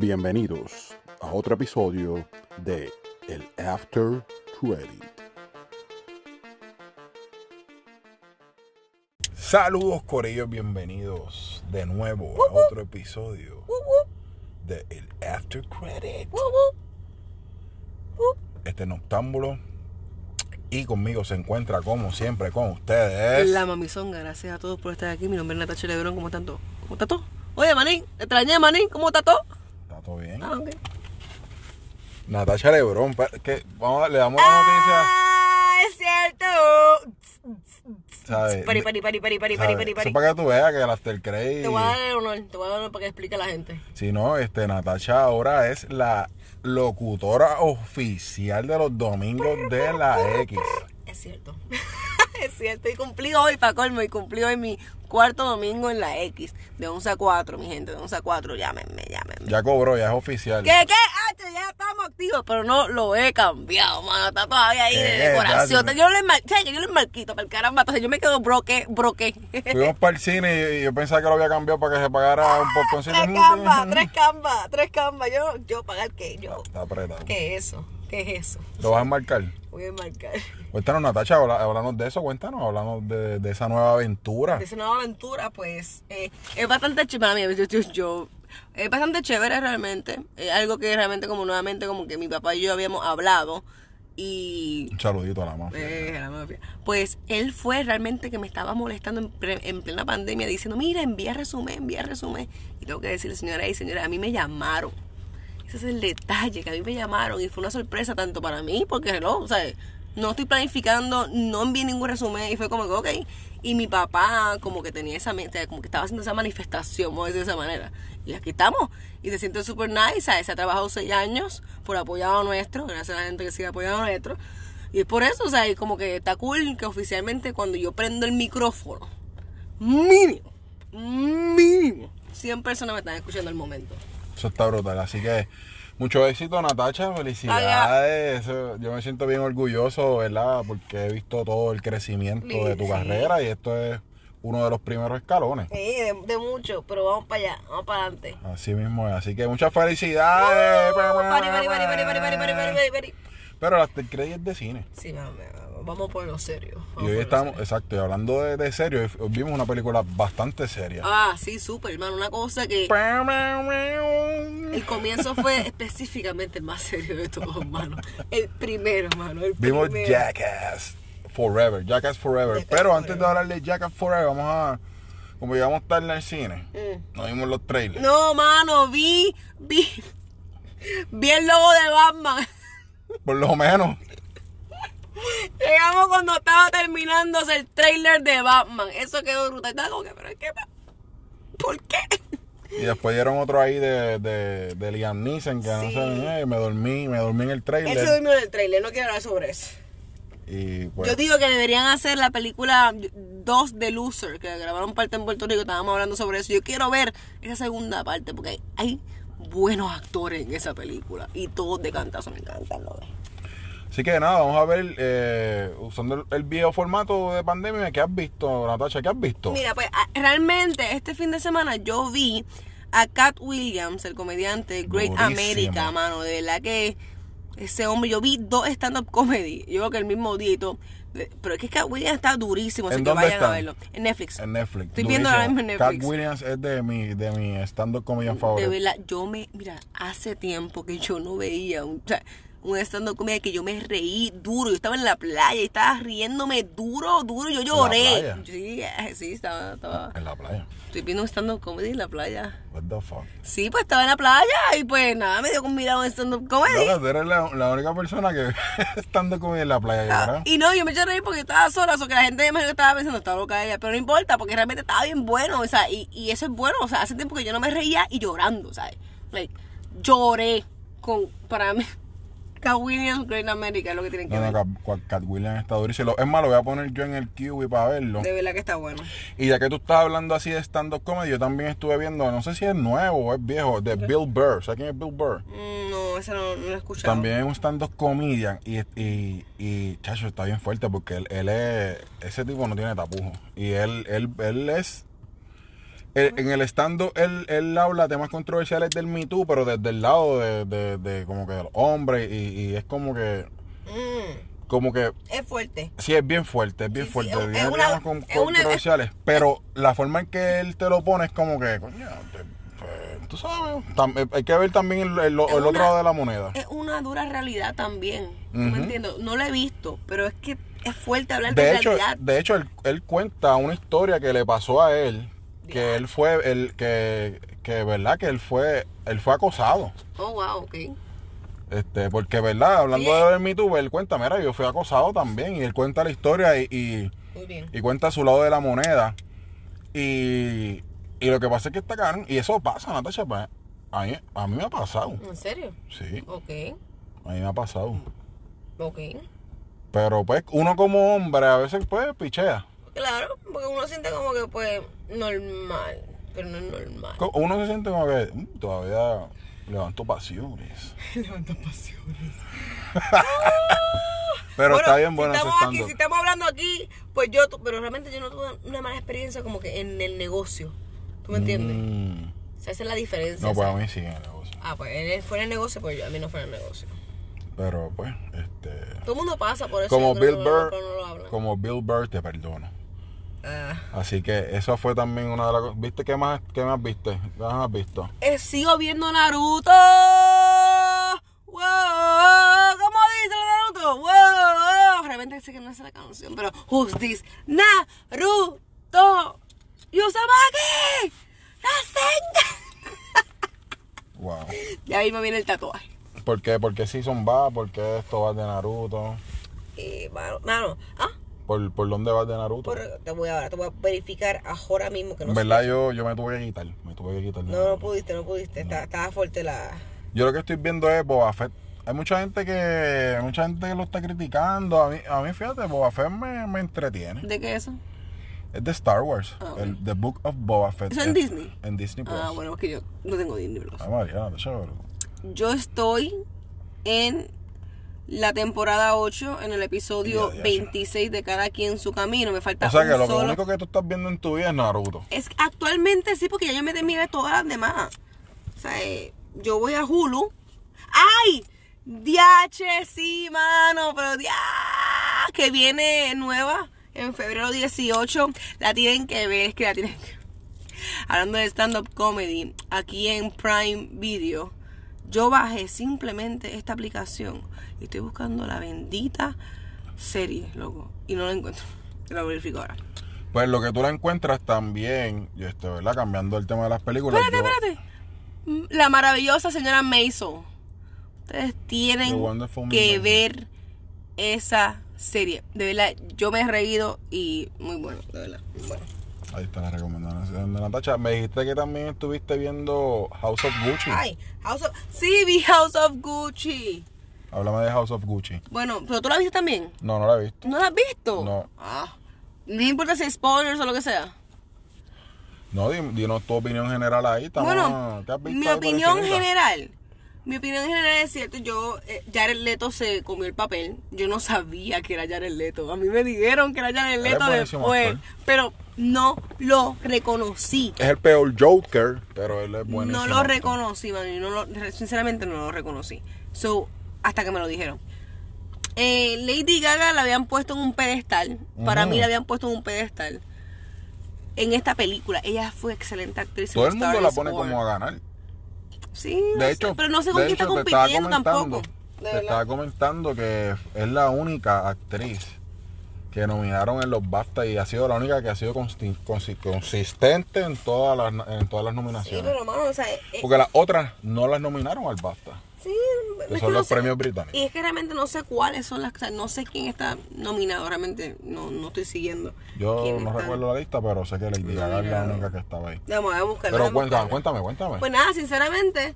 Bienvenidos a otro episodio de El After Credit. Saludos Corillos, bienvenidos de nuevo a otro episodio de El After Credit. Este noctámbulo y conmigo se encuentra como siempre con ustedes. La mamizonga, gracias a todos por estar aquí. Mi nombre es Natacha Lebrón, ¿cómo están todos? ¿Cómo está todo? Oye, Manín, te extrañé, Manín, ¿cómo está todo? Ah, ok. Natasha Lebrón, que vamos, le damos la noticia. Ah, es cierto. ¿sabes? Pari, pari, pari, pari, pari, pari, ¿sabes? pari, Eso pari. para que tú veas que el After Credit. Te voy a dar el honor, te voy a dar el honor para que explique a la gente. Si no, este, Natasha ahora es la locutora oficial de los domingos de la X. Es cierto. es cierto. Y cumplí hoy, para colmo, y cumplí hoy mi cuarto domingo en la X. De 11 a 4, mi gente, de 11 a 4. Llámenme, llámenme. Ya cobró, ya es oficial. ¿Qué, qué? Ah, ya estamos activos, pero no lo he cambiado, mano. Está todavía ahí de ¿Qué? decoración. Yo le mar... ¿sabes que Yo le marquito para el caramba. Entonces yo me quedo broque, broque. Fuimos para el cine y yo pensaba que lo había cambiado para que se pagara un poco tres cambas, tres cambas, tres cambas. Yo, yo pagar qué, yo. Está apretado. ¿Qué es eso? ¿Qué es eso? ¿Lo vas a marcar? Voy a marcar. Cuéntanos, Natacha, háblanos de eso, cuéntanos, háblanos de, de esa nueva aventura. Es una aventura, pues, eh, es bastante chévere. Yo, yo, yo- es bastante chévere realmente. Es algo que realmente como nuevamente como que mi papá y yo habíamos hablado. Y Un saludito a la mafia. Eh, la mafia. Pues él fue realmente que me estaba molestando en, pre- en plena pandemia diciendo, mira, envía resumen, envía resumen. Y tengo que decirle, señora y señora, a mí me llamaron. Ese es el detalle, que a mí me llamaron y fue una sorpresa tanto para mí, porque no, o sea, no estoy planificando, no envié ningún resumen y fue como que, ok. Y mi papá como que tenía esa mente, como que estaba haciendo esa manifestación, vamos a decir de esa manera. Y aquí estamos. Y se siente súper nice, ¿sabes? Se ha trabajado seis años por apoyado nuestro, gracias a la gente que sigue apoyando nuestro. Y es por eso, o sea, y como que está cool que oficialmente cuando yo prendo el micrófono, mínimo, mínimo, 100 personas me están escuchando al momento. Eso está brutal. Así que mucho éxito, Natacha. Felicidades. Eso- yo me siento bien orgulloso, ¿verdad? Porque he visto todo el crecimiento de tu Sí. carrera y esto es uno de los primeros escalones. Sí, de, de mucho, pero vamos para allá, vamos para adelante. Así mismo es. Así que muchas felicidades. Pero el after credit es de cine. Sí, vamos, vamos por lo serio. Y hoy estamos, exacto, hablando de, de serio, hoy vimos una película bastante seria. Ah, sí, súper, hermano. Una cosa que. el comienzo fue específicamente el más serio de todos, hermano. El primero, hermano. Vimos. Jackass Forever. Jackass Forever. Pero antes de hablar de Jackass Forever, vamos a como llegamos tarde al cine, eh. nos vimos los trailers. No, mano, vi, vi, vi el logo de Batman. Por lo menos. Llegamos cuando estaba terminándose el trailer de Batman. Eso quedó brutal. Estaba como que, pero es que, ¿por qué? Y después dieron otro ahí de, de, de Liam Neeson, que no Sí. sé, eh, me dormí, me dormí en el Él se trailer. durmió en el trailer, no quiero hablar sobre eso. Y pues, Yo digo que deberían hacer la película 2 de Loser, que grabaron parte en Puerto Rico, estábamos hablando sobre eso. Yo quiero ver esa segunda parte, porque hay, hay buenos actores en esa película. Y todos de cantazo me encantan, lo ves. así que nada, vamos a ver, eh, usando el, viejo formato de pandemia, ¿qué has visto, Natacha? ¿Qué has visto? Mira, pues a- realmente este fin de semana yo vi a Cat Williams, el comediante Great Durísimo. America, mano. De verdad que ese hombre, yo vi dos stand-up comedy. Yo creo que el mismo día y todo. De- Pero es que Cat Williams está durísimo, así ¿En que vayan a están? verlo. En Netflix. En Netflix. Estoy viendo ahora mismo en Cat Netflix. Williams es de mi, de mi stand-up comedian De favorito. verdad, yo me, mira, hace tiempo que yo no veía un, o sea, un stand-up comedy que yo me reí duro. Yo estaba en la playa y estaba riéndome duro, duro. Yo lloré. playa? Sí, eh, sí, estaba, estaba. En la playa. Estoy viendo un stand-up comedy en la playa. What the fuck. Sí, pues estaba en la playa y pues nada, me dio con mirar un stand-up comedy. No, tú eres la, la única persona que estando comida en la playa, Ah, y no, yo me eché a reír porque estaba sola, o que la gente me estaba pensando, estaba loca ella, pero no importa, porque realmente estaba bien bueno, o sea, y, y eso es bueno, o sea, hace tiempo que yo no me reía y llorando, ¿sabes? Like, lloré con, para mí, Cat Williams, Great America, es lo que tienen que No, no, ver. Cat, Cat Williams está durísimo. Es más, lo voy a poner yo en el QB para verlo. De verdad que está bueno. Y ya que tú estás hablando así de stand-up comedy, yo también estuve viendo, no sé si es nuevo o es viejo, de Bill Burr. ¿Sabes quién es Bill Burr? Mm, No, ese no, no lo he escuchado. También es un stand-up comedian y, y, y, chacho, está bien fuerte porque él, él es, ese tipo no tiene tapujo. Y él, él, él es eh, en el estando él, él habla temas controversiales del Me Too, pero desde el lado de, de, de como que del hombre y, y es como que Mm, como que es fuerte. sí es bien fuerte, es bien Sí, sí, fuerte, es- una- con- es una- controversiales, pero la forma en que él te lo pone es como que, coño, te- pues, tú sabes, eh, hay que ver también el, el- otro una- lado de la moneda. Es una dura realidad también. ¿tú Ujú. ¿Me entiendes? No lo he visto, pero es que es fuerte hablar de, De hecho, realidad. de hecho él, él cuenta una historia que le pasó a él, que él fue, el que, que verdad que él fue, él fue acosado. Oh, wow, ok. Este, porque verdad, hablando Oye. de mi tubo, él cuenta, mira, yo fui acosado también, y él cuenta la historia y, y, Muy bien. y cuenta su lado de la moneda. Y, y lo que pasa es que está caro, y eso pasa, Natasha, pues, a mí, a mí me ha pasado. ¿En serio? Sí, Ok, a mí me ha pasado. ok. Pero pues uno como hombre a veces pues pichea. Claro, porque uno siente como que, pues, normal. Pero no es normal. Uno se siente como que "Mm, todavía levanto pasiones. Levanta pasiones. Pero está bien bueno si estamos aquí, Si estamos hablando aquí, pues yo, pero realmente yo no tuve una mala experiencia como que en el negocio. ¿Tú me entiendes? Mm. O sea, esa es la diferencia. No, pues a mí sí en el negocio. Ah, pues en el, fuera el negocio, pues yo, a mí no fuera el negocio. Pero pues, este. Todo el mundo pasa por eso. Como Bill Burr, no como Bill Burr te perdono. Ah. Así que eso fue también una de las cosas. ¿Viste qué más, qué más viste? ¿Qué más has visto? Eh, sigo viendo Naruto. Wow, ¿cómo dice Naruto? Wow, realmente sé que no es la canción, pero who's this? Naruto. Yuzumaki. Rasengan. Wow. Ya ahí me viene el tatuaje. ¿Por qué? ¿Por qué Season va? ¿Por qué esto va de Naruto? Eh, mano, mano, ah, ¿Por, por dónde vas de Naruto? por- te voy a te voy a verificar ahora mismo que no en sé. verdad yo, yo me tuve que quitar. Me tuve que quitar. de No, no pudiste, no pudiste. Está- Estaba fuerte la. Yo lo que estoy viendo es Boba Fett. Hay mucha gente que hay mucha gente que lo está criticando. A mí, a mí fíjate, Boba Fett me, me entretiene. ¿De qué es eso? Es de Star Wars. Ah, el, The Book of Boba Fett. ¿Eso en Es- Disney? En Disney Plus. Ah, bueno, es que yo no tengo Disney Plus. Ah, María, Natasha, pero- Yo estoy en la temporada 8, en el episodio Ya, ya, ya. 26 de Cada quien su camino. Me falta O sea que lo solo. único que tú estás viendo en tu vida es Naruto. Es actualmente sí, porque ya yo me terminé todas las demás. O sea, eh, yo voy a Hulu. ¡Ay! DH, sí, mano, pero dia que viene nueva en febrero 18. La tienen que ver, es que la tienen que ver. Hablando de stand-up comedy, aquí en Prime Video, yo bajé simplemente esta aplicación y estoy buscando la bendita serie, loco, y no la encuentro. Te la verifico ahora. Pues lo que tú la encuentras también, yo estoy, ¿verdad? Cambiando el tema de las películas. Espérate, yo- espérate. Mm, La maravillosa señora Mason. Ustedes tienen que ver esa serie. De verdad, yo me he reído y muy bueno, de verdad. muy Bueno. Ahí está la recomendación de Natacha. Me dijiste que también estuviste viendo House of Gucci. Ay, House of... Sí, vi House of Gucci. Háblame de House of Gucci. Bueno, pero tú la viste también. No, no la he visto. ¿No la has visto? No. Ah. No importa si es spoilers o lo que sea. No, di- dinos tu opinión general ahí. Estamos, Bueno, ¿qué has visto mi opinión general. Mi opinión general es cierto, yo, eh, Jared Leto se comió el papel. Yo no sabía que era Jared Leto. A mí me dijeron que era Jared Leto después. Pero no lo reconocí. Es el peor Joker, pero él es buenísimo. No lo reconocí, mano. yo no lo- sinceramente no lo reconocí. So, hasta que me lo dijeron. Eh, Lady Gaga la habían puesto en un pedestal. Para mí la habían puesto en un pedestal. En esta película. Ella fue excelente actriz. en Todo el mundo la pone como a ganar. Sí, no De sé, hecho, pero no sé con de quién está hecho, te estaba compitiendo tampoco. Te estaba comentando que es la única actriz que nominaron en los BAFTA y ha sido la única que ha sido consi- consistente en todas las, en todas las Sí, nominaciones. pero mano, o sea, eh, Porque las otras no las nominaron al BAFTA. Sí, Que son que no los sé. premios británicos. Y es que realmente no sé cuáles son las, o sea, no sé quién está nominado, realmente no, no estoy siguiendo. Yo no está. recuerdo la lista, pero sé que Lady Gaga es la única que estaba ahí. Vamos a buscarla. Pero cuéntame, cuéntame, cuéntame. Pues nada, sinceramente,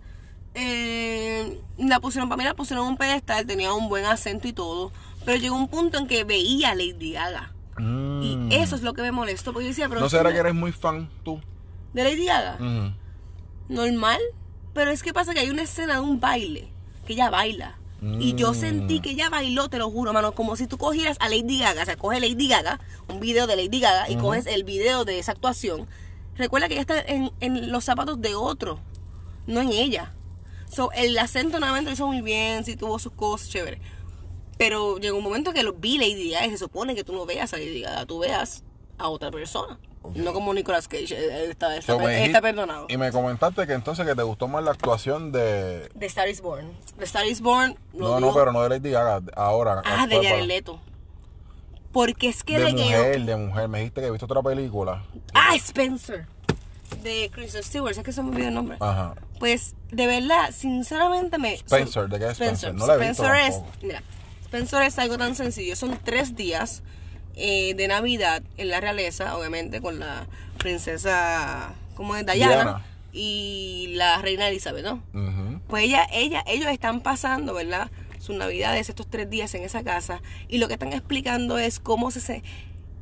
eh, la pusieron para mí, la pusieron en un pedestal, tenía un buen acento y todo. Pero llegó un punto en que veía a Lady Gaga. Mm. Y eso es lo que me molestó. Porque yo decía, pero. ¿No será que eres muy fan tú? ¿De Lady Gaga? Ujú. Normal. Pero es que pasa que hay una escena de un baile. Que ella baila. Y yo Mm. sentí que ella bailó, te lo juro, mano, como si tú cogieras a Lady Gaga, o sea, coges Lady Gaga, un video de Lady Gaga, y coges el video de esa actuación, Recuerda que ella está en, en los zapatos de otro, no en ella. So, el acento nuevamente lo hizo muy bien, sí tuvo sus cosas, chévere. Pero llegó un momento que lo vi Lady Gaga y se supone que tú no veas a Lady Gaga, tú veas a otra persona. No como Nicolas Cage, él está, está, So, dijiste- está perdonado. Y me comentaste que entonces que te gustó más la actuación de... The Star is Born. The Star is Born lo No, no, pero no de Lady Gaga, ahora. Ah, de Jared Leto. Porque es que De quedó... mujer, de mujer. Me dijiste que viste otra película. Ah, Spencer. De Kristen Stewart, es que se me olvidó el nombre. Ajá. Pues, de verdad, sinceramente me... Spencer, ¿de qué es Spencer? No la he visto Spencer es... Mira, Spencer es algo tan sencillo. Son tres días eh, de Navidad en la realeza, obviamente, con la princesa... ¿Cómo es? Diana. Diana. Y la reina Elizabeth, ¿no? Pues ella, ella, ellos están pasando, ¿verdad? Sus navidades, estos tres días en esa casa. Y lo que están explicando es cómo se... se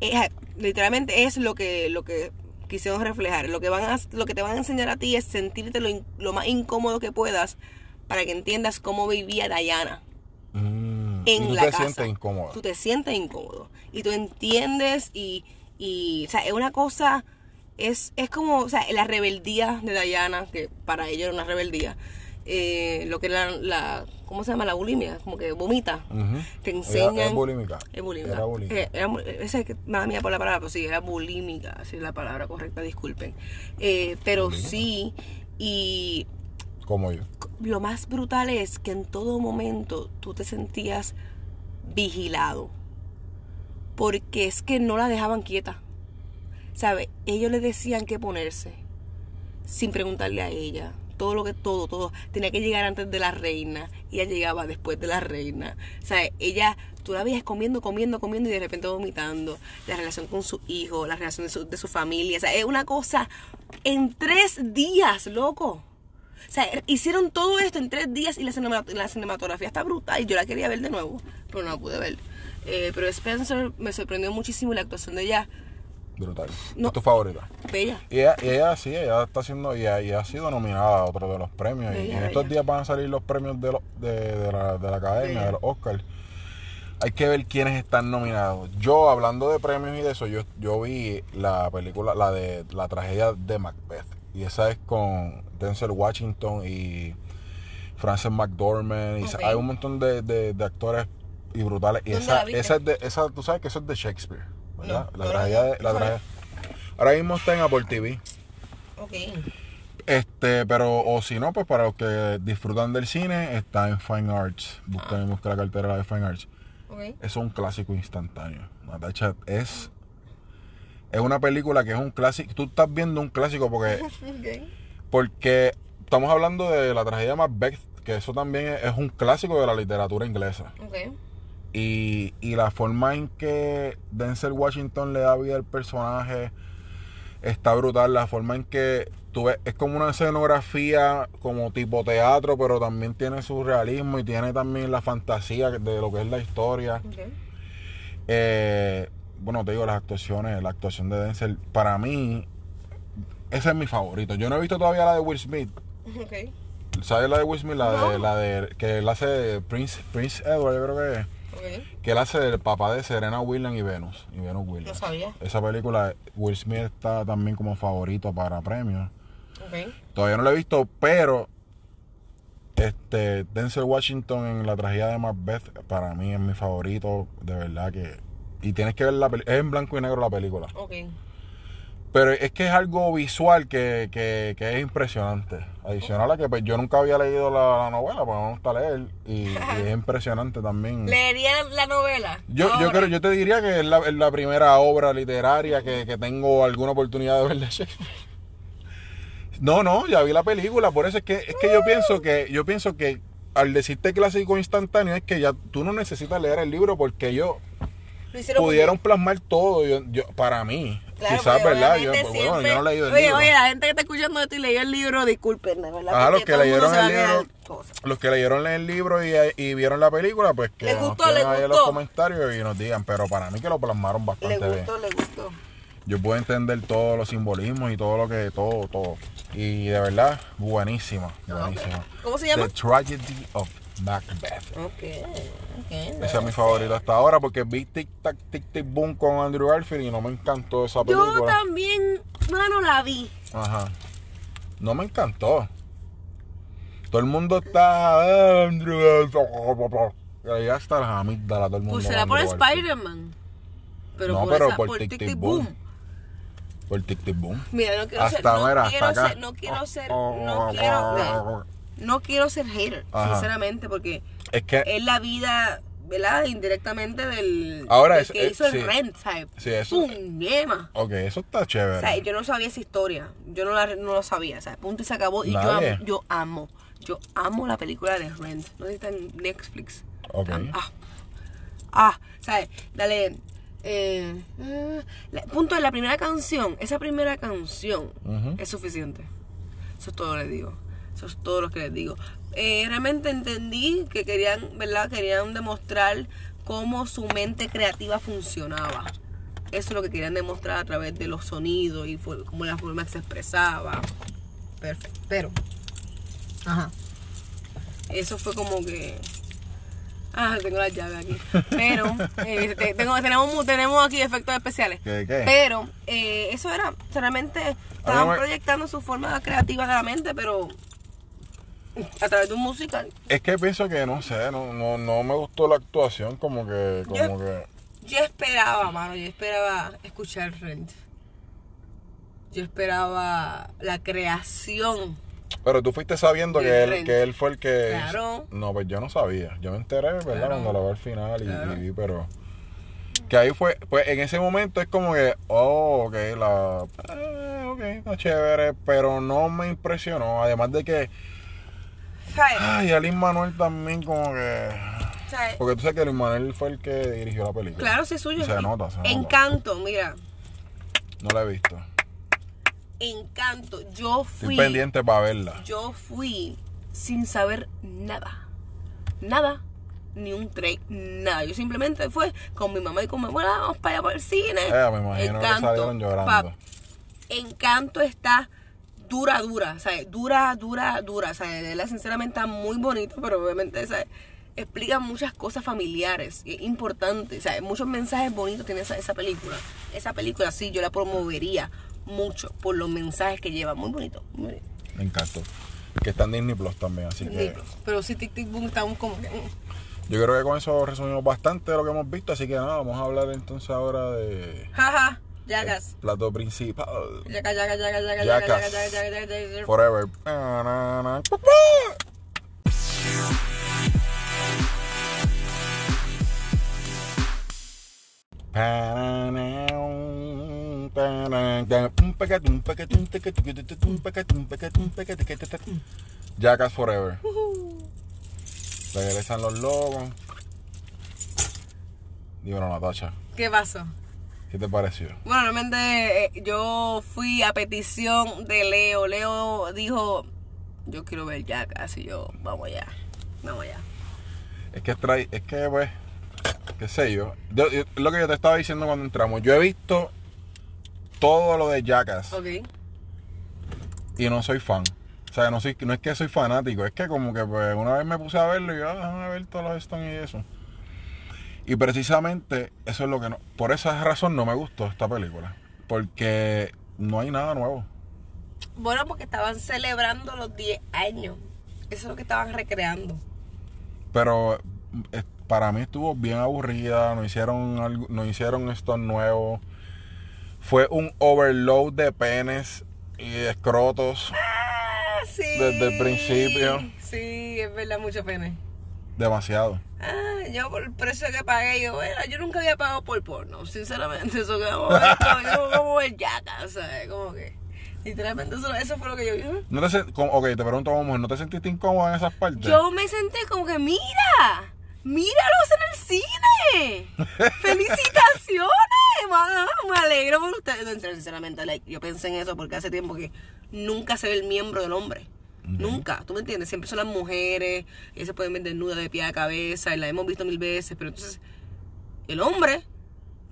eh, literalmente es lo que, lo que quisieron reflejar. Lo que, van a, lo que te van a enseñar a ti es sentirte lo, in- lo más incómodo que puedas para que entiendas cómo vivía Diana Mm. En y tú la te casa. sientes incómoda. Tú te sientes incómodo. Y tú entiendes y, y o sea, es una cosa, es, es como, o sea, la rebeldía de Diana, que para ella era una rebeldía. eh, lo que es la, la, ¿cómo se llama? La bulimia, como que vomita. Te enseñan. Es bulímica. Es bulímica. Era bulímica. Eh, era esa es que, mala mía por la palabra, pero sí, era bulímica, así es la palabra correcta, disculpen. Eh, pero Bulímica. sí, y Como yo. lo más brutal es que en todo momento tú te sentías vigilado. Porque es que no la dejaban quieta. ¿Sabe? Ellos le decían qué ponerse. Sin preguntarle a ella. Todo lo que, todo, todo. Tenía que llegar antes de la reina. Ella llegaba después de la reina. ¿Sabe? Ella, tú la veías comiendo, comiendo, comiendo y de repente vomitando. La relación con su hijo, la relación de su, de su familia. O sea, es una cosa en tres días, loco. O sea, hicieron todo esto en tres días y la, cinema- la cinematografía está brutal. Y yo la quería ver de nuevo, pero no la pude ver. Eh, pero Spencer me sorprendió muchísimo la actuación de ella, Brutal. No. ¿Es tu favorita? bella. Y ella, y ella sí, ella está haciendo, y ella, ha sido nominada a otro de los premios. y Bella, en estos días van a salir los premios de, los- de, de la, de la academia, Bella. de los Oscars. Hay que ver quiénes están nominados. Yo, hablando de premios y de eso, yo, yo vi la película, la de la tragedia de Macbeth. Y esa es con Denzel Washington y Frances McDormand. Y hay un montón de, de- de actores y brutales. Y ¿Dónde esa, esa es de, esa, tú sabes que eso es de Shakespeare, ¿verdad? No, la tragedia de, la tragedia. Ahora mismo está en Apple TV. Ok. Este, pero, o si no, pues para los que disfrutan del cine, está en Fine Arts. Busquen, busquen la cartera de Fine Arts. Es un clásico instantáneo. Natacha es. Es una película que es un clásico. Tú estás viendo un clásico porque. Porque estamos hablando de la tragedia de Macbeth, que eso también es, es un clásico de la literatura inglesa. Ok. Y, y la forma en que Denzel Washington le da vida al personaje está brutal. La forma en que tú ves, es como una escenografía como tipo teatro, pero también tiene su realismo y tiene también la fantasía de lo que es la historia. Ok. Eh, bueno, te digo, las actuaciones, la actuación de Denzel, para mí, ese es mi favorito. Yo no he visto todavía la de Will Smith. ¿Sabes la de Will Smith? La de, la de que él hace de Prince, Prince Edward, yo creo que es. Ok. Que él hace del papá de Serena Williams y Venus. Y Venus Williams. No sabía. Esa película, Will Smith está también como favorito para premios. Todavía no lo he visto, pero este Denzel Washington en la tragedia de Macbeth para mí es mi favorito, de verdad que y tienes que ver la película, es en blanco y negro la película, Ok. pero es que es algo visual que, que, que es impresionante. Adicional a que pues, yo nunca había leído la, la novela, pues me gusta leer y, y es impresionante también. ¿Leería la novela? Yo, yo, creo, yo te diría que es la, es la primera obra literaria que, que tengo alguna oportunidad de ver de Shakespeare. No, no, ya vi la película, por eso es que es que yo pienso que yo pienso que al decirte clásico instantáneo es que ya tú no necesitas leer el libro porque ellos Lo hicieron muy pudieron plasmar todo yo, yo- para mí. Claro, Quizás, ¿verdad? Yo, obviamente bueno, yo no he leído el oye, libro. Oye, la gente que está escuchando esto y leyó el libro, disculpen, ¿verdad? Ah, los que leyeron el libro, los que leyeron el libro y, y vieron la película, pues que ¿Les nos gustó? ¿Les ahí en los gustó? comentarios y nos digan, pero para mí que lo plasmaron bastante bien. gustó, le gustó. Yo puedo entender todos los simbolismos y todo lo que, todo, todo. Y de verdad, buenísima, buenísima. ¿Cómo se llama? The Tragedy of Macbeth. Ok, ok. Esa es mi favorita hasta ahora porque vi Tic Tac Tic Tic Boom con Andrew Garfield y no me encantó esa Yo película. también mano, la vi. Ajá. No me encantó. Todo el mundo está. Ahí hasta las amígdalas, todo el mundo. Pues será por. Spider-Man. Pero No, por, pero esa- por por Tic Tic Boom. Boom. Por tic tic boom. Mira, no quiero ser, Hasta, no mira, quiero hasta acá. ser, no quiero ser, no quiero, no quiero ser hater, Ajá. sinceramente, porque Es que. es la vida, ¿verdad? Indirectamente del, Ahora del es- que es- hizo el. Rent, ¿sabes? Sí, eso- Puñema. Ok, eso está O chévere. sea, yo no sabía esa historia. Yo no, la, no lo sabía. O sea, punto y se acabó. Y yo amo, yo amo. Yo amo la película de Rent. No sé si está en Netflix. Ok. Ah, ah, ¿sabes? Dale. Eh, eh, la- punto de la primera canción. Esa primera canción es suficiente. Eso es todo lo que les digo. Eso es todo lo que les digo. Eh, realmente entendí que querían, ¿verdad? Querían demostrar cómo su mente creativa funcionaba. Eso es lo que querían demostrar a través de los sonidos y fue- cómo la forma que se expresaba. Perfecto. Pero. Ajá. Eso fue como que. Ah, tengo las llaves aquí. Pero, eh, tengo, tenemos, tenemos aquí efectos especiales. ¿Qué, qué? Pero, eh, eso era, realmente estaban proyectando su forma creativa de la mente, pero a través de un musical. Es que pienso que no sé, no, no, no me gustó la actuación, como que, como Yo- que. Yo esperaba, mano, yo esperaba escuchar Rent. Yo esperaba la creación. Pero tú fuiste sabiendo que él, que él fue el que. Claro. No, pues yo no sabía. Yo me enteré, ¿verdad? Claro. Cuando la vi al final y, Claro. y vi, pero. Que ahí fue, pues en ese momento es como que, oh, ok, la. eh, ok, está chévere, pero no me impresionó. Además de que. ¿Sabes? Ay, Alin Manuel también, como que. ¿Sabes? Porque tú sabes que Luis Manuel fue el que dirigió la película. Claro, sí es suyo. Se nota, se nota. Encanto, mira. No la he visto. Encanto. Yo Estoy fui. pendiente para verla. Yo fui sin saber nada. Nada. Ni un tren, nada. Yo simplemente fue con mi mamá y con mi abuela, vamos para allá para el cine. Eh, me imagino que salieron llorando. Encanto está dura, dura, ¿sabes? Dura, dura, dura, ¿sabes? De verdad, sinceramente está muy bonito, pero obviamente, ¿sabes? Explica muchas cosas familiares, y es importante, ¿sabes? Muchos mensajes bonitos tiene esa, esa película. Esa película sí, yo la promovería mucho por los mensajes que lleva. Muy bonito, muy bonito. Me encantó. Que está en Disney Plus también, así que. Libros. Pero sí, Tic Tic Boom está un como mm. Yo creo que con eso resumimos bastante de lo que hemos visto, así que nada, vamos a hablar entonces ahora de Jaja, Jackass. el plato principal. Jackass, Jackass, Jackass, Jackass, Jackass. Jackass, Jackass, Jackass, Jackass. Forever. Pa-na-na, um. Jackass Forever. Regresan los logos. Dímelo, Natacha. ¿Qué pasó? ¿Qué te pareció? Bueno, realmente eh, yo fui a petición de Leo. Leo dijo, yo quiero ver Jackass y yo, vamos allá, vamos allá. Es que trae, es que pues, qué sé yo. Yo- yo- Lo que yo te estaba diciendo cuando entramos. Yo he visto todo lo de Jackass Ok. y no soy fan. O sea, no, soy, no es que soy fanático, es que como que pues una vez me puse a verlo y yo, ah, déjame ver todos los Stones y eso. Y precisamente eso es lo que no, por esa razón no me gustó esta película. Porque no hay nada nuevo. Bueno, porque estaban celebrando los 10 años. Eso es lo que estaban recreando. Pero eh, para mí estuvo bien aburrida, no hicieron algo, no hicieron esto nuevo. Fue un overload de penes y escrotos Ah, sí. Desde el principio. Sí, es verdad, mucho pene. demasiado. Ah, yo por el precio que pagué, yo, bueno, yo nunca había pagado por porno, sinceramente, eso que vamos a ver, yo como ver yaca, ¿sabes? Como que, literalmente eso, eso fue lo que yo vi. No te ok, te pregunto como mujer, ¿no te sentiste incómoda en esas partes? Yo me senté como que, mira, míralos en el cine. ¡Felicitaciones! mano, me alegro por ustedes. Sinceramente, like, yo pensé en eso porque hace tiempo que nunca se ve el miembro del hombre. Nunca, ¿tú me entiendes? Siempre son las mujeres, y se pueden ver desnudas de pie a cabeza, y la hemos visto mil veces, pero entonces el hombre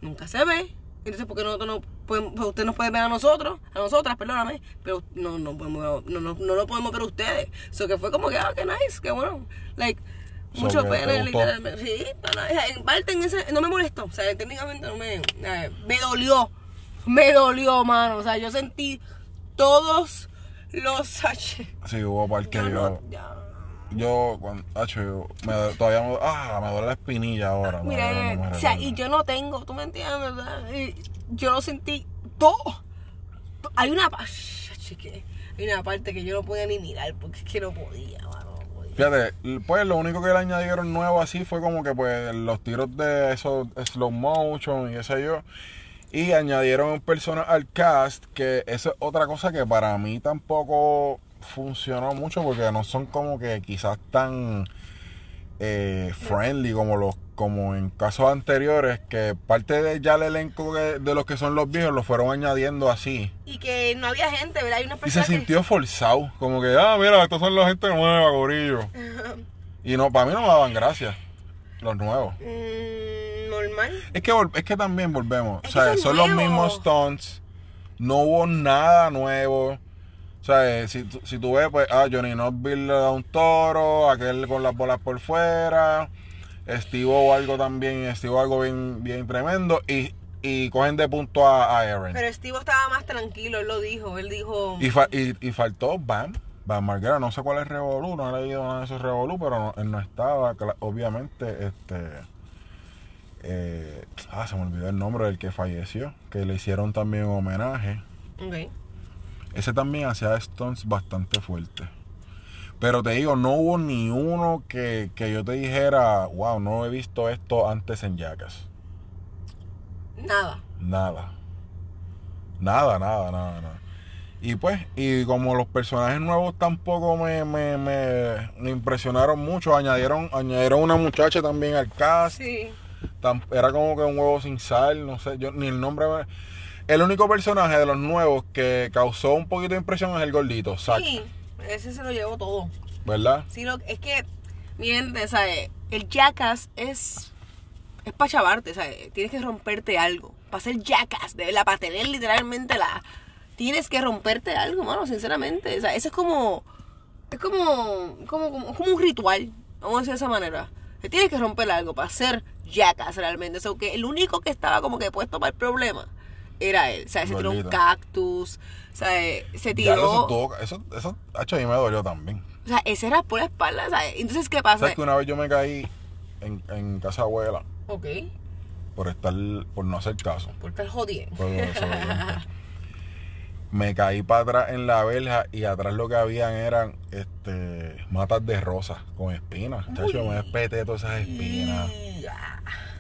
nunca se ve. Entonces, ¿por qué nosotros no podemos, pues usted nos puede ver a nosotros, a nosotras, perdóname, pero no, no, podemos, no, no, no lo podemos ver a ustedes? Eso que fue como que, ah, qué nice, qué bueno. Like, So mucho gustó. literalmente. Sí, en parte en ese, no me molestó, o sea, técnicamente no me, eh, me dolió, Me dolió, mano. O sea, yo sentí todos los sachets. Sí, hubo parte Ya que no, yo. ya. Yo, cuando, hacho, yo me, todavía me, ah, me duele la espinilla ahora. Mira, no o sea, y yo no tengo, ¿tú me entiendes? verdad? Y yo lo sentí todo. Hay una, pa- Ach, que- hay una parte que yo no podía ni mirar porque es que no podía, mano. Fíjate, pues lo único que le añadieron nuevo así fue como que pues los tiros de esos slow motion y qué sé yo. Y añadieron personas al cast que eso es otra cosa que para mí tampoco funcionó mucho porque no son como que quizás tan eh, friendly como los como en casos anteriores que parte de ya el elenco de los que son los viejos lo fueron añadiendo así. Y que no había gente, ¿verdad? Hay Y se que- sintió forzado, como que, ah, mira, estos son la gente nueva, gorillo. Y no, para mí no me daban gracias, los nuevos. Mm, normal. Es que, es que también volvemos, Es o sea, son son los mismos stunts, no hubo nada nuevo. O sea, eh, si, si tú ves, pues, ah, Johnny Knoxville le da un toro, aquel con las bolas por fuera, Steve O algo también, Steve O algo bien, bien tremendo, y, y cogen de punto a, a Aaron. Pero Steve estaba más tranquilo, él lo dijo. Él dijo. Y, fa- y, y faltó Bam. Bam Margera, no sé cuál es Revolú, no he leído nada de esos Revolú, pero no- él no estaba, obviamente, este... eh, ah, se me olvidó el nombre del que falleció, que le hicieron también un homenaje. Ok. Ese también hacía stunts bastante fuertes. Pero te digo, no hubo ni uno que, que yo te dijera, wow, no he visto esto antes en Jackass. Nada. Nada. Nada, nada, nada, nada. Y pues, y como los personajes nuevos tampoco me, me, me, me impresionaron mucho, añadieron, añadieron una muchacha también al cast. Sí. Era como que un huevo sin sal, no sé, yo ni el nombre me- El único personaje de los nuevos que causó un poquito de impresión es el gordito, Zack, Sí. Ese se lo llevó todo. ¿verdad? Sí, lo, es que, miren, ¿sabes? El jackass es. Es para chavarte, ¿sabes? Tienes que romperte algo. Para ser jackass, de verdad, para tener literalmente la. Tienes que romperte algo, mano, sinceramente. O sea, eso es como. Es como. Como, como, como un ritual, vamos a decir de esa manera. Te tienes que romper algo para ser jackass realmente. O sea, que el único que estaba como que puesto para el problema era él. O sea, se tiró un cactus. O sea, se Ya tiró. eso, eso, eso, a mí me dolió también. O sea, ese era por la espalda, ¿sabes? Entonces, ¿qué pasa? ¿Sabes que una vez yo me caí en, en casa abuela Ok, por estar, por no hacer caso? por estar jodiendo. Por desobediente. me caí para atrás en la verja y atrás lo que habían eran este matas de rosas con espinas. Chacho, me despeté todas esas espinas.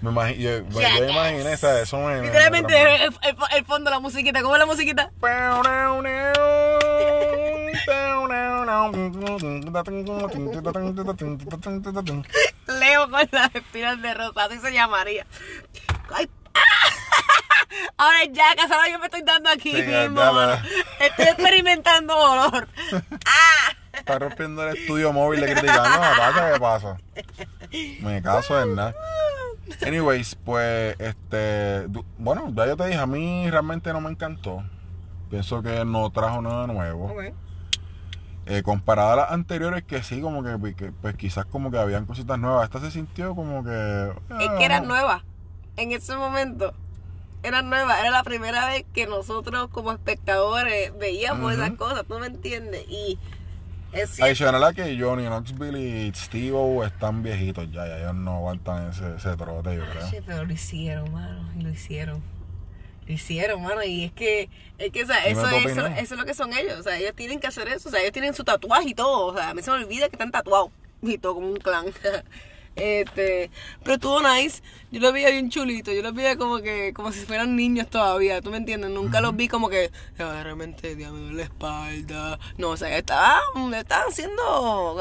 Me imagi- yo, yo Jackass. imaginé, ¿sabes? Eso me, me- Literalmente me- el, el- el fondo, la musiquita. ¿Cómo es la musiquita? Leo con las espinas de rosa, así se llamaría. Ay, Ahora ya, ahora yo me estoy dando aquí Sí, mismo. Estoy experimentando dolor. ¡Ah! Está rompiendo el estudio móvil de criticar. No, pasa, ¿qué pasa? Me caso en nada. Anyways, pues, este, bueno, ya yo te dije, a mí realmente no me encantó. Pienso que no trajo nada nuevo. Eh, comparada a las anteriores, que sí, como que, que, pues quizás como que habían cositas nuevas. Esta se sintió como que... Es ah, que eran no. nuevas. En ese momento. Eran nuevas. Era la primera vez que nosotros como espectadores veíamos esas cosas. ¿Tú me entiendes? Y es. Adicional a que Johnny Knoxville y Steve están viejitos ya, ya ellos no aguantan ese, ese trote, yo creo. Sí, pero lo hicieron, mano. Y lo hicieron. Lo hicieron, mano. Y es que, es que o sea, eso, es, opinión. eso es lo que son ellos. O sea, ellos tienen que hacer eso. O sea, ellos tienen su tatuaje y todo. O sea, a mí se me olvida que están tatuados. Y todo como un clan. Este, pero estuvo nice. Yo los veía bien chulito. Yo los veía como que, como si fueran niños todavía. ¿Tú me entiendes? Nunca los vi como que, "Ah, realmente, ya me duele la espalda. No, o sea, estaban, estaban haciendo.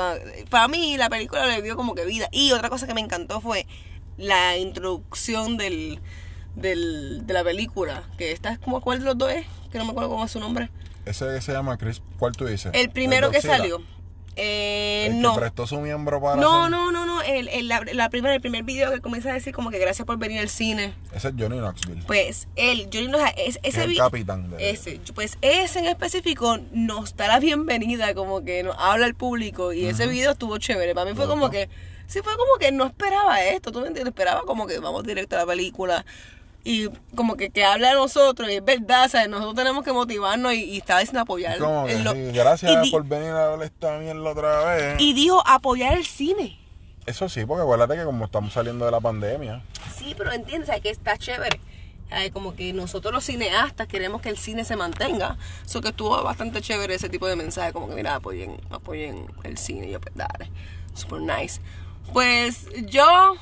Para mí, la película le dio como que vida. Y otra cosa que me encantó fue la introducción del, del, de la película. Que esta es como, ¿cuál de los dos es? Que no me acuerdo cómo es su nombre. Ese que se llama Chris, ¿cuál tú dices? El primero que salió. Eh, El no. que prestó su miembro para No, hacer- no, no, no. El, el, la, la primera, el primer video que comienza a decir como que gracias por venir al cine. Ese es Johnny Knoxville. Pues él, Johnny es, que es ese el vi- capitán de ese, pues ese en específico nos da la bienvenida, como que nos habla al público y ese video estuvo chévere. Para mí fue como que, sí fue como que no esperaba esto, tú me entiendes, esperaba como que vamos directo a la película. Y como que, que habla a nosotros, y es verdad, ¿sabes? Nosotros tenemos que motivarnos y, y estaba diciendo apoyar. Como que en lo- sí, gracias y di- por venir a ver esta mierda otra vez. Y dijo apoyar el cine. Eso sí, porque acuérdate que como estamos saliendo de la pandemia, Sí, pero entiendes, ¿sabes? que está chévere. Ay, como que nosotros los cineastas queremos que el cine se mantenga. Eso que estuvo bastante chévere ese tipo de mensaje, como que mira, apoyen, apoyen el cine. Y yo, pues dale, super nice. Pues yo,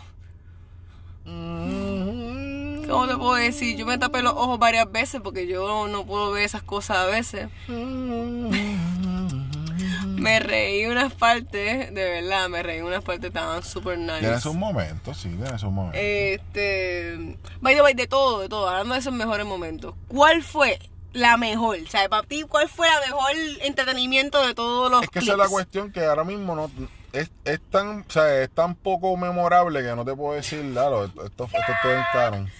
¿cómo te puedo decir? Yo me tapé los ojos varias veces porque yo no puedo ver esas cosas a veces. Me reí unas partes, de verdad, me reí unas partes estaban super nice. tiene sus momentos, sí, tiene sus momentos. Este. By the way, de todo, de todo. Hablando de esos mejores momentos. ¿Cuál fue la mejor? O sea, para ti, ¿cuál fue la mejor entretenimiento de todos los es que esa es la cuestión que ahora mismo no es, es tan, o sea, es tan poco memorable que no te puedo decir, claro, esto, esto, esto es todo en Karen.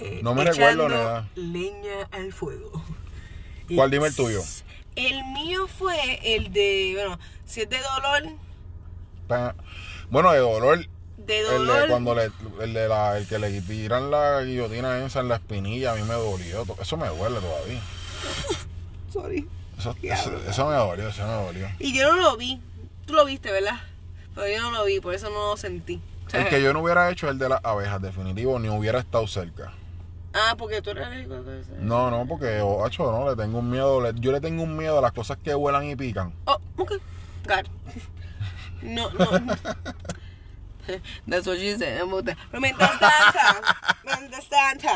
Eh, no me recuerdo nada. Leña al fuego. ¿Cuál? Dime el tuyo. El mío fue el de, bueno, si es de dolor, Pa- Bueno, de dolor, de el dolor. de cuando le, el de la, el que le tiran la guillotina esa en la espinilla, a mí me dolió. Eso me duele todavía. Sorry. Eso, eso, eso me dolió, eso me dolió. Y yo no lo vi. Tú lo viste, ¿verdad? Pero yo no lo vi, por eso no lo sentí. El que yo no hubiera hecho el de las abejas, definitivo, ni hubiera estado cerca. Ah, porque tú eres alérgico. No, no, porque, ocho, no, le tengo un miedo, le- yo le tengo un miedo a las cosas que vuelan y pican. Oh, ok. Got it. No, no. That's what she said. Me. Pero mientras tanto, mientras tanto.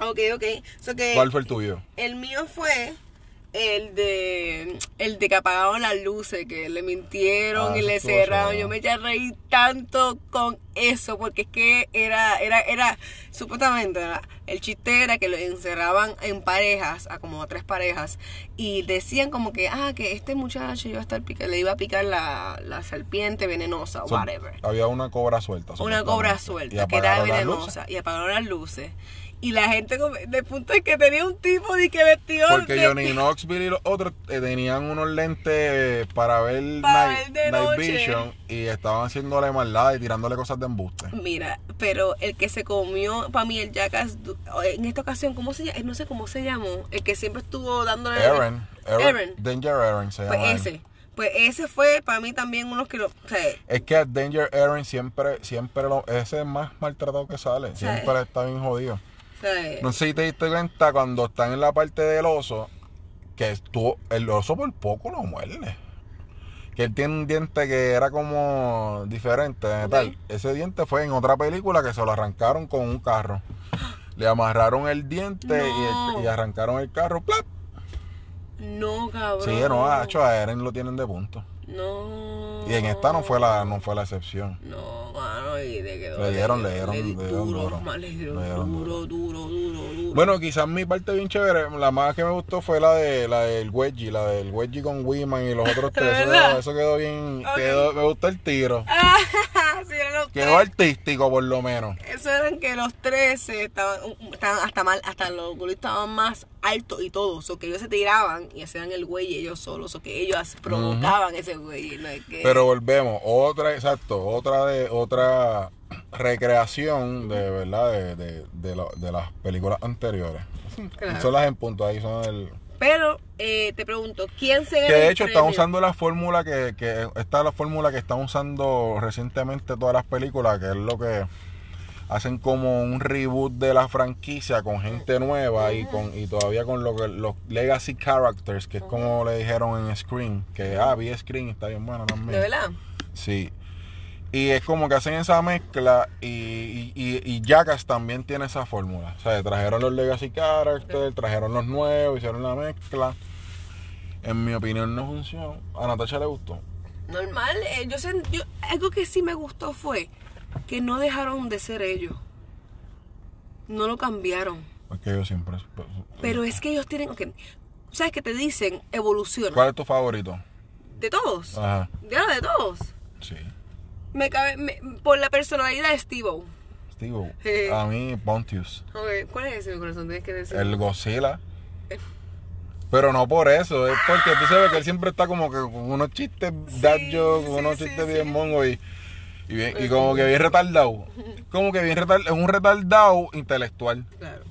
Ok, ok. So que ¿Cuál fue el tuyo? el mío fue el de el de que apagaron las luces, que le mintieron Ah, y le cerraron. Yo me eché a reír tanto con eso, porque es que era, era, era, supuestamente, ¿verdad? el chiste era que lo encerraban en parejas, a como tres parejas, y decían como que, ah, que este muchacho iba a estar pica- le iba a picar la, la serpiente venenosa, o So, whatever. Había una cobra suelta. Una cobra suelta, que era venenosa, y apagaron las luces. Y la gente, de punto de que tenía un tipo de que vestido Porque de- Johnny Knoxville y los otros eh, tenían unos lentes para ver, Para night, ver de night noche. vision y estaban haciéndole maldad y tirándole cosas de embuste. Mira, pero el que se comió para mí el Jackass en esta ocasión, ¿cómo se llama? No sé cómo se llamó. El que siempre estuvo dándole. Aaron, Aaron, Aaron. Danger Aaron se Pues llama. él. ese. Pues ese fue para mí también unos que lo. O sea, Es que Danger Aaron siempre, siempre lo, ese es el más maltratado que sale. Siempre está bien jodido. sea, No sé si te diste cuenta cuando están en la parte del oso, que el oso por poco lo muerde. Que él tiene un diente que era como diferente, de Ok. tal. Ese diente fue en otra película que se lo arrancaron con un carro. Le amarraron el diente y, No. y arrancaron el carro. ¡plap! no, cabrón. Sí, no, a hecho, a Eren lo tienen de punto. No. Y en esta no fue la, no fue la excepción. No, mano, y le quedó. Le dieron, le dieron, di le dieron duro. duro. más le dieron Le dieron duro, duro, duro, duro. Bueno, quizás mi parte bien chévere, la más que me gustó fue la de la del wedgie, la del wedgie con Wiman y los otros tres. Eso, quedó- eso quedó bien, Ok. quedó- me gustó el tiro. Los Quedó tres. artístico por lo menos. Eso eran que los tres eh, estaban, estaban hasta mal, hasta los goles estaban más altos y todo. O que ellos se tiraban y hacían el güey ellos solos. O que ellos provocaban ese güey. No es que... Pero volvemos, otra, exacto, otra de otra recreación de verdad de, de, de la- de las películas anteriores. Claro. Son las en punto, ahí son el. Pero, eh, te pregunto, ¿quién se Que de hecho están usando la fórmula que, que esta es la fórmula que están usando recientemente todas las películas, que es lo que hacen como un reboot de la franquicia con gente nueva y con y todavía con lo que los legacy characters, que es como le dijeron en Screen, que ah, vi Screen, está bien buena también. ¿De verdad? Sí. Y es como que hacen esa mezcla y, y, y, y Jackass también tiene esa fórmula. O sea, trajeron los Legacy Characters, trajeron los nuevos, hicieron la mezcla. En mi opinión no funcionó. A Natasha le gustó. Normal. eh, yo, sen- yo- algo que sí me gustó fue que no dejaron de ser ellos. No lo cambiaron. Porque yo siempre... Pero es que ellos tienen... ok, ¿Sabes que te dicen evolución? ¿Cuál es tu favorito? De todos. Ajá. Ya, de todos. Sí. Me cabe, me- por la personalidad de Steve-O. Steve, Sí. a mí Pontius. Ok, ¿Cuál es ese, mi corazón? Tienes que decir. El Godzilla. Pero no por eso, es porque tú sabes que él siempre está como que con unos chistes dad jokes, con unos sí, chistes sí. bien mongos y Y, bien- y como que bien retardado. Como que bien retardado. Es un retardado intelectual. Claro.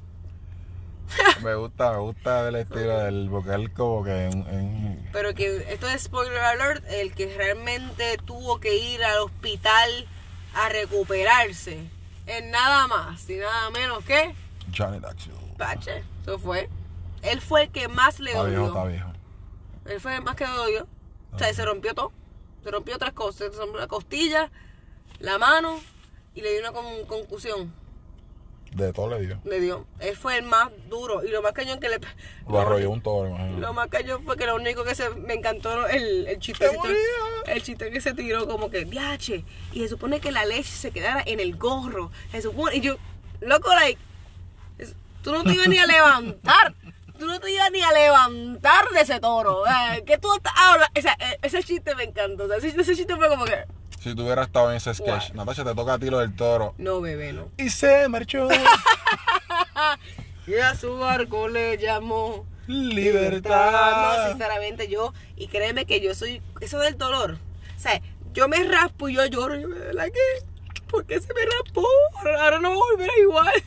Me gusta, me gusta el estilo del vocal como que en, en- Pero que esto es spoiler alert, el que realmente tuvo que ir al hospital a recuperarse. Es nada más y nada menos que Johnny Knoxville. Pache. Eso fue. Él fue el que más le Está viejo, está dolió. viejo. Él fue el más que le dolió. O sea, se rompió todo. Se rompió otras cosas. Se rompió la costilla, la mano y le dio una con- concusión. De todo le dio. Le dio. Él fue el más duro. Y lo más cañón que le. Lo arrolló un toro, imagino. Lo más cañón fue que lo único que se me encantó el, el moría. El chiste que se tiró como que viache. Y se supone que la leche se quedara en el gorro. Se supone. Y yo, loco, like. Tú no te ibas ni a levantar. Tú no te ibas ni a levantar de ese toro. Eh, ¿Qué tú estás hablando? O sea, eh, ese chiste me encantó. O sea, ese, ese chiste fue como que. Si tú hubieras estado en ese sketch, Wow. Natasha, te toca a ti lo del toro. No, bebé, no. Y se marchó. Y a su barco le llamó. No, Libertad. sinceramente yo, y créeme que yo soy, eso del dolor, o sea, yo me raspo y yo lloro, y yo, ¿verdad que? ¿Por qué se me raspó? Ahora no va a volver a igual.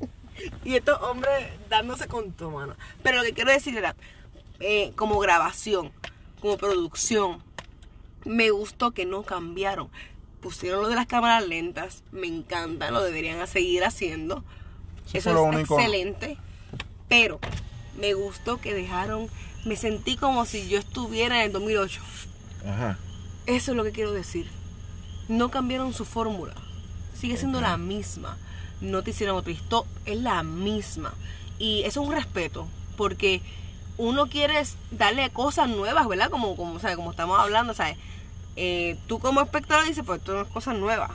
y estos hombres dándose con tu mano. Pero lo que quiero decir era, eh, como grabación, como producción, me gustó que no cambiaron. Pusieron lo de las cámaras lentas, me encanta, lo deberían seguir haciendo. Eso Eso fue lo es único. excelente. Pero me gustó que dejaron, me sentí como si yo estuviera en el 2008. Ajá. Eso es lo que quiero decir. No cambiaron su fórmula. Sigue siendo la misma. No te hicieron otra historia. Es la misma. Y eso es un respeto. Porque uno quiere darle cosas nuevas, ¿verdad? Como, como, ¿sabes? como estamos hablando, ¿sabes? Eh, tú como espectador dices, pues esto no es cosas nuevas.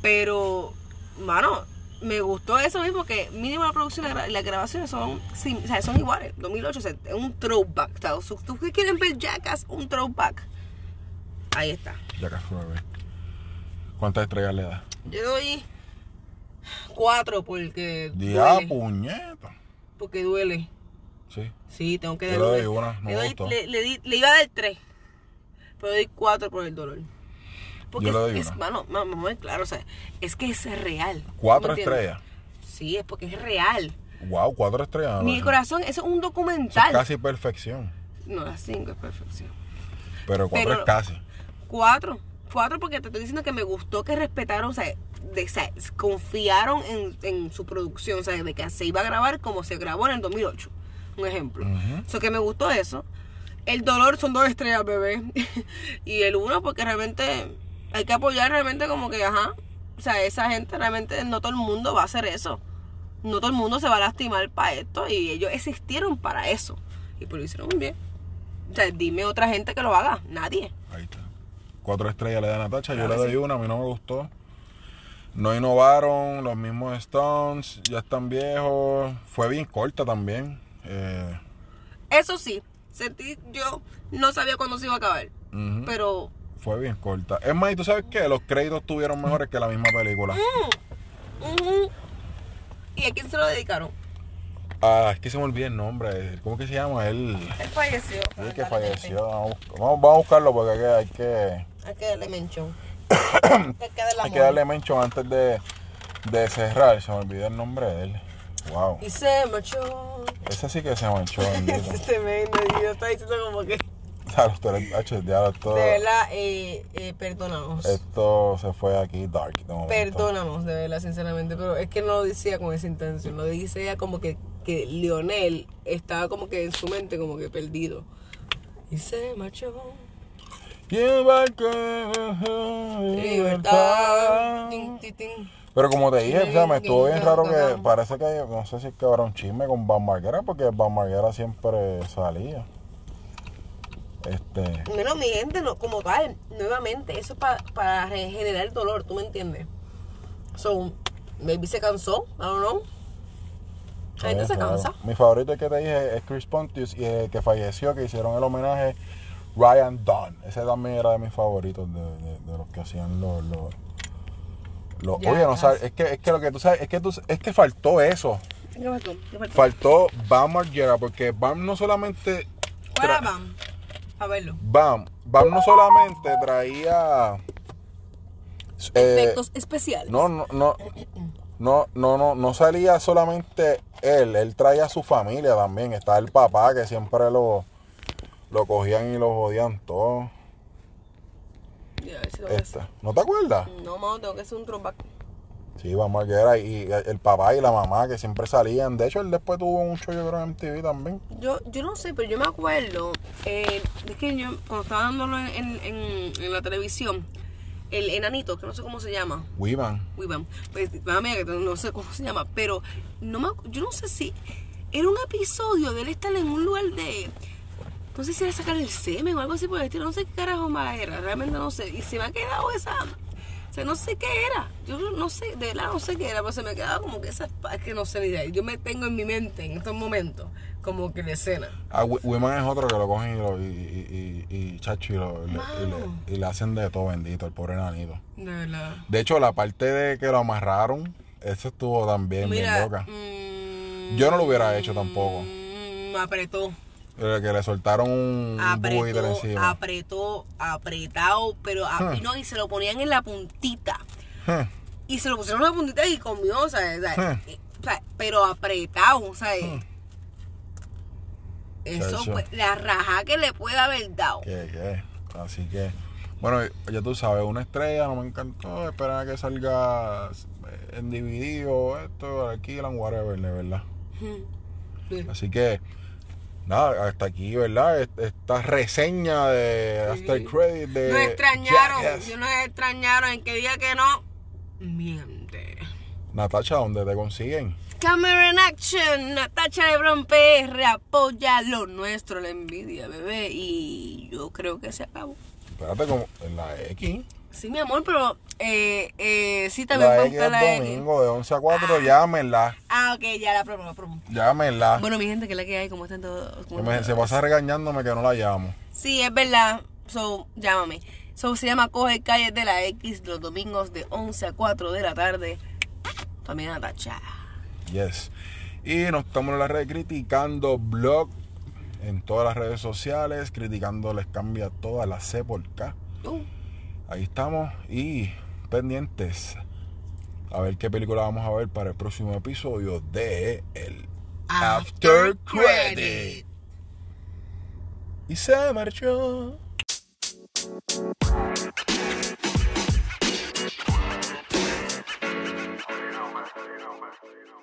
Pero, mano, me gustó eso mismo, que mínimo la producción y las grabaciones son, sim- o sea, son iguales. 2008, o sea, es un throwback. ¿tú qué quieren ver Jackass? Un throwback. Ahí está. Jackass Forever. ¿Cuántas estrellas le das? Yo doy cuatro porque Día duele. puñeta. Porque duele. Sí. Sí, tengo que Yo darle- le doy una, no le, doy- le iba a dar tres. Pero doy cuatro por el dolor. Porque Yo le doy es, una. es- mano, ma- vamos a ver claro, o sea, es que es real. Cuatro estrellas. Sí, es porque es real. Wow, cuatro estrellas. Mi corazón, eso es un documental. es casi perfección. No, las cinco es perfección. Pero cuatro Pero- es casi. Cuatro. Cuatro porque te estoy diciendo que me gustó que respetaron, o sea, de- o sea, confiaron en, en su producción, o sea, de que se iba a grabar como se grabó en el 2008. Un ejemplo. So que me gustó eso. El dolor son dos estrellas, bebé. y el uno porque realmente hay que apoyar realmente como que, ajá. O sea, esa gente realmente, no todo el mundo va a hacer eso. No todo el mundo se va a lastimar para esto y ellos existieron para eso. Y pues lo hicieron muy bien. O sea, dime otra gente que lo haga. Nadie. Ahí está. Cuatro estrellas le da Natacha, yo Claro le doy sí. una, a mí no me gustó. No innovaron, los mismos Stones, ya están viejos. Fue bien corta también. Eh, Eso sí, sentí, yo no sabía cuándo se iba a acabar. Pero Fue bien corta. Es más, ¿y tú sabes qué? Los créditos tuvieron mejores que la misma película. Ujú. ¿Y a quién se lo dedicaron? Ah, es que se me olvida el nombre. ¿Cómo que se llama? Él. Él falleció. Sí, que falleció. Vamos, vamos- a buscarlo porque hay que, hay que, darle mención. hay que darle hay que darle mention antes de, de cerrar. Se me olvidó el nombre de él. Wow. Y se marchó. Ese sí que se manchó. Este men me está diciendo como que. Claro, tú eres- ya esto, De verdad, eh, eh, perdónanos. esto se fue aquí dark. de. Perdónanos, de verdad, sinceramente. Pero es que no lo decía con esa intención. Lo decía como que, que Lionel estaba como que en su mente como que perdido. Y se marchó. Y barco de Libertad. libertad. Tin, tin, tin. Pero como te dije, o sea, me estuvo bien raro que parece que, no sé si es que habrá un chisme con Van Marguera, porque Van Marguera siempre salía. Este, Bueno, mi gente, no, como tal, nuevamente, eso es pa- para regenerar dolor, ¿tú me entiendes? So, maybe se cansó, I don't know. La gente se cansa. Mi favorito que te dije es Chris Pontius y el que falleció, que hicieron el homenaje, Ryan Dunn. Ese también era de mis favoritos, de, de- de los que hacían los... los, Ya, oye, no sabes, es que, es que lo que tú sabes, es que, tú, es que faltó eso. ¿Qué faltó? ¿Qué faltó? Faltó Bam Margera, porque Bam no solamente... ¿Cuál era tra- Bam? A verlo. Bam, Bam no solamente traía Eh, efectos especiales. No, no, no. No, no, no, no salía solamente él, él traía a su familia también. Está el papá que siempre lo, lo cogían y lo jodían todo. Si Esta. ¿No te acuerdas? No, mano, tengo que hacer un throwback. Sí, vamos a que era. Y el papá y la mamá que siempre salían. De hecho, él después tuvo un show, yo creo, en MTV también. Yo, yo no sé, pero yo me acuerdo, eh, es que yo cuando estaba dándolo en, en, la televisión, el enanito, que no sé cómo se llama, Weeman. Weeman, pues mamá mía, que no sé cómo se llama, pero no me, yo no sé si era un episodio de él estar en un lugar de, no sé si era sacar el semen o algo así por el estilo, no sé qué carajo más era, realmente no sé, y se me ha quedado esa, o sea, no sé qué era, yo no sé, de verdad no sé qué era, pero se me quedaba como que esa, es que no sé ni idea, yo me tengo en mi mente en estos momentos como que la escena. Ah, Weeman es otro que lo cogen y, lo, y, y, y, y chacho, y, lo- y le, le- y le hacen de todo bendito, el pobre nanito. De verdad. De hecho, la parte de que lo amarraron, eso estuvo también bien loca. mm, Yo no lo hubiera hecho tampoco. mm, apretó. Eh, Que le soltaron un apretó, encima. apretó, apretado, pero a- Hmm. y no, y se lo ponían en la puntita. Hmm. Y se lo pusieron en la puntita y comió. O sea, Hmm. eh, o sea, pero apretado, ¿sabes? Eso Chacho. fue la raja que le puede haber dado. ¿Qué, qué? Así que, bueno, ya tú sabes, una estrella no me encantó. Esperan a que salga eh, en DVD o esto, alquilan, whatever, de verdad. Sí. Así que, nada, hasta aquí, ¿verdad? Est- Esta reseña de After Credit de. Nos extrañaron, yo nos extrañaron en que día que no, miente. Natacha, ¿dónde te consiguen? Camera in Action, Natacha Lebron PR, apoya lo nuestro, la envidia, bebé. Y yo creo que se acabó. Espérate, como en la X. Sí, mi amor, pero eh, eh, sí también La a X la X. domingo de 11 a 4, llámenla. Ah, ok, ya la promo, la promo. Llámenla. Bueno, mi gente, que la que hay, como están todos. Cómo me- se pasa regañándome que no la llamo. Sí, es verdad. So, llámame. So, se llama Coge Calles de la X los domingos de 11 a 4 de la tarde. También Natacha. Yes. Y nos estamos en la red criticando blog en todas las redes sociales, criticando les cambia toda la C por K. Uh, Ahí estamos y pendientes a ver qué película vamos a ver para el próximo episodio de el After Credit. Y se marchó. You know, man. You know, man. You know, man.